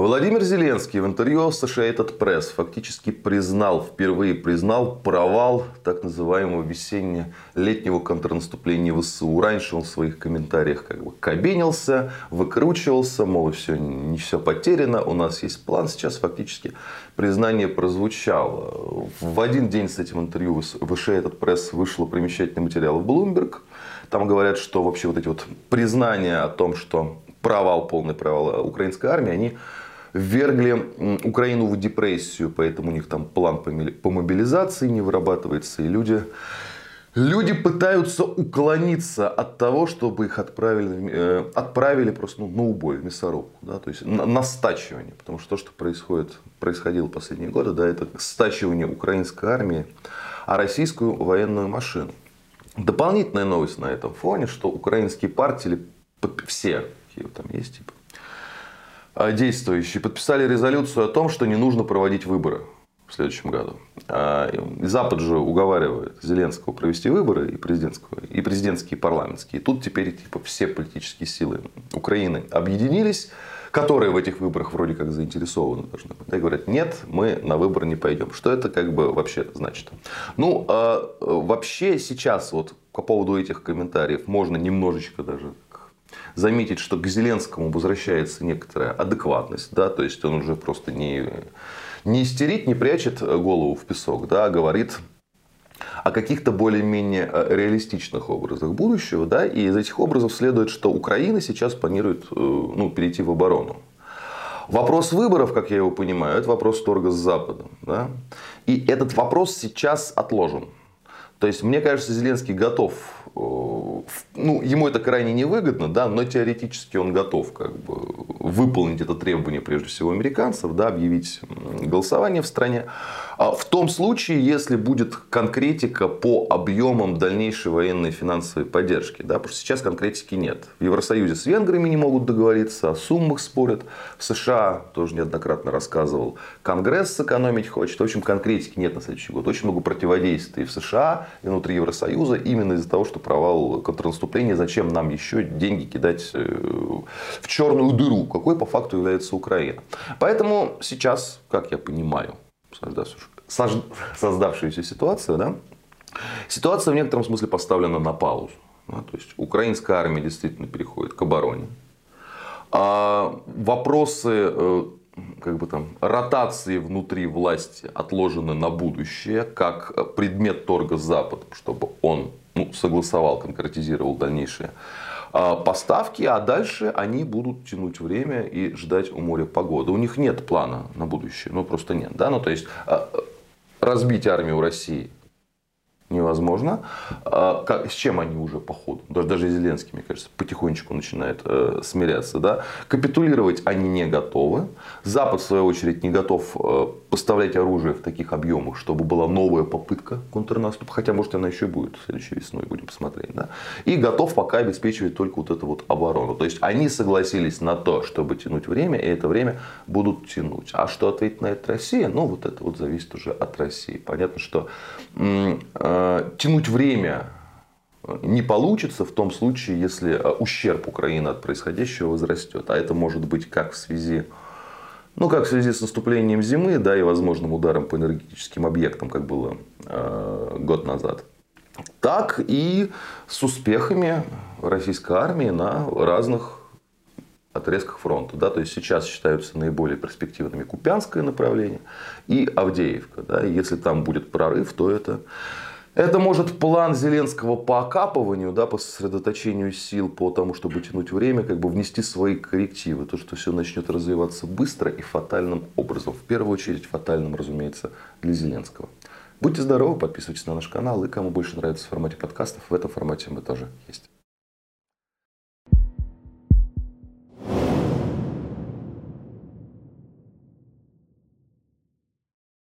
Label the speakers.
Speaker 1: Владимир Зеленский в интервью Associated Press фактически признал, впервые признал провал так называемого весенне-летнего контрнаступления ВСУ. Раньше он в своих комментариях как бы кабенился, выкручивался, мол, все, не все потеряно, у нас есть план. Сейчас фактически признание прозвучало. В один день с этим интервью Associated Press вышло примечательный материал в Bloomberg. Там говорят, что вообще вот эти вот признания о том, что провал, полный провал украинской армии, они ввергли Украину в депрессию, поэтому у них там план по мобилизации не вырабатывается, и люди, люди пытаются уклониться от того, чтобы их отправили, э, отправили просто ну, на убой, в мясорубку, да, то есть на, на стачивание, потому что то, что происходит, происходило последние годы, да, это стачивание украинской армии, а российскую военную машину. Дополнительная новость на этом фоне, что украинские партии, все, какие там есть, типа, действующие подписали резолюцию о том, что не нужно проводить выборы в следующем году. А, Запад же уговаривает Зеленского провести выборы и президентского, и президентские, и парламентские. И тут теперь типа, все политические силы Украины объединились, которые в этих выборах вроде как заинтересованы должны быть. И говорят, нет, мы на выборы не пойдем. Что это как бы вообще значит? Ну, а вообще сейчас вот по поводу этих комментариев можно немножечко даже заметить, что к Зеленскому возвращается некоторая адекватность, да, то есть он уже просто не, не истерит, не прячет голову в песок, да, а говорит о каких-то более-менее э, реалистичных образах будущего, да, и из этих образов следует, что Украина сейчас планирует э, ну, перейти в оборону. Вопрос выборов, как я его понимаю, это вопрос торга с Западом. Да? И этот вопрос сейчас отложен. То есть, мне кажется, Зеленский готов Э, ну, ему это крайне невыгодно, да, но теоретически он готов как бы, выполнить это требование, прежде всего, американцев, да, объявить голосование в стране. А в том случае, если будет конкретика по объемам дальнейшей военной финансовой поддержки. Да, потому что сейчас конкретики нет. В Евросоюзе с венграми не могут договориться, о суммах спорят. В США, тоже неоднократно рассказывал, Конгресс сэкономить хочет. В общем, конкретики нет на следующий год. Очень много противодействий в США и внутри Евросоюза именно из-за того, что провал контрнаступления, зачем нам еще деньги кидать э, в черную дыру, какой по факту является Украина. Поэтому сейчас, как я понимаю, создавшуюся ситуацию, да, ситуация в некотором смысле поставлена на паузу. Да, то есть украинская армия действительно переходит к обороне. А вопросы э, как бы там, ротации внутри власти отложены на будущее, как предмет торга с Западом, чтобы он ну, согласовал, конкретизировал дальнейшие а, поставки, а дальше они будут тянуть время и ждать у моря погоды. У них нет плана на будущее, ну просто нет. Да? Ну, то есть а, разбить армию России невозможно. А, как, с чем они уже по ходу, даже, даже Зеленский, мне кажется, потихонечку начинает э, смиряться. Да? Капитулировать они не готовы. Запад, в свою очередь, не готов э, поставлять оружие в таких объемах, чтобы была новая попытка контрнаступа. Хотя, может, она еще и будет следующей весной, будем посмотреть. Да? И готов пока обеспечивать только вот эту вот оборону. То есть, они согласились на то, чтобы тянуть время, и это время будут тянуть. А что ответит на это Россия? Ну, вот это вот зависит уже от России. Понятно, что Э, тянуть время не получится в том случае, если э, ущерб Украины от происходящего возрастет. А это может быть как в связи ну, как в связи с наступлением зимы, да, и возможным ударом по энергетическим объектам, как было э, год назад, так и с успехами российской армии на разных отрезках фронта. Да? То есть сейчас считаются наиболее перспективными Купянское направление и Авдеевка. Да? Если там будет прорыв, то это это может план Зеленского по окапыванию, да, по сосредоточению сил, по тому, чтобы тянуть время, как бы внести свои коррективы. То, что все начнет развиваться быстро и фатальным образом. В первую очередь фатальным, разумеется, для Зеленского. Будьте здоровы, подписывайтесь на наш канал. И кому больше нравится в формате подкастов, в этом формате мы тоже есть.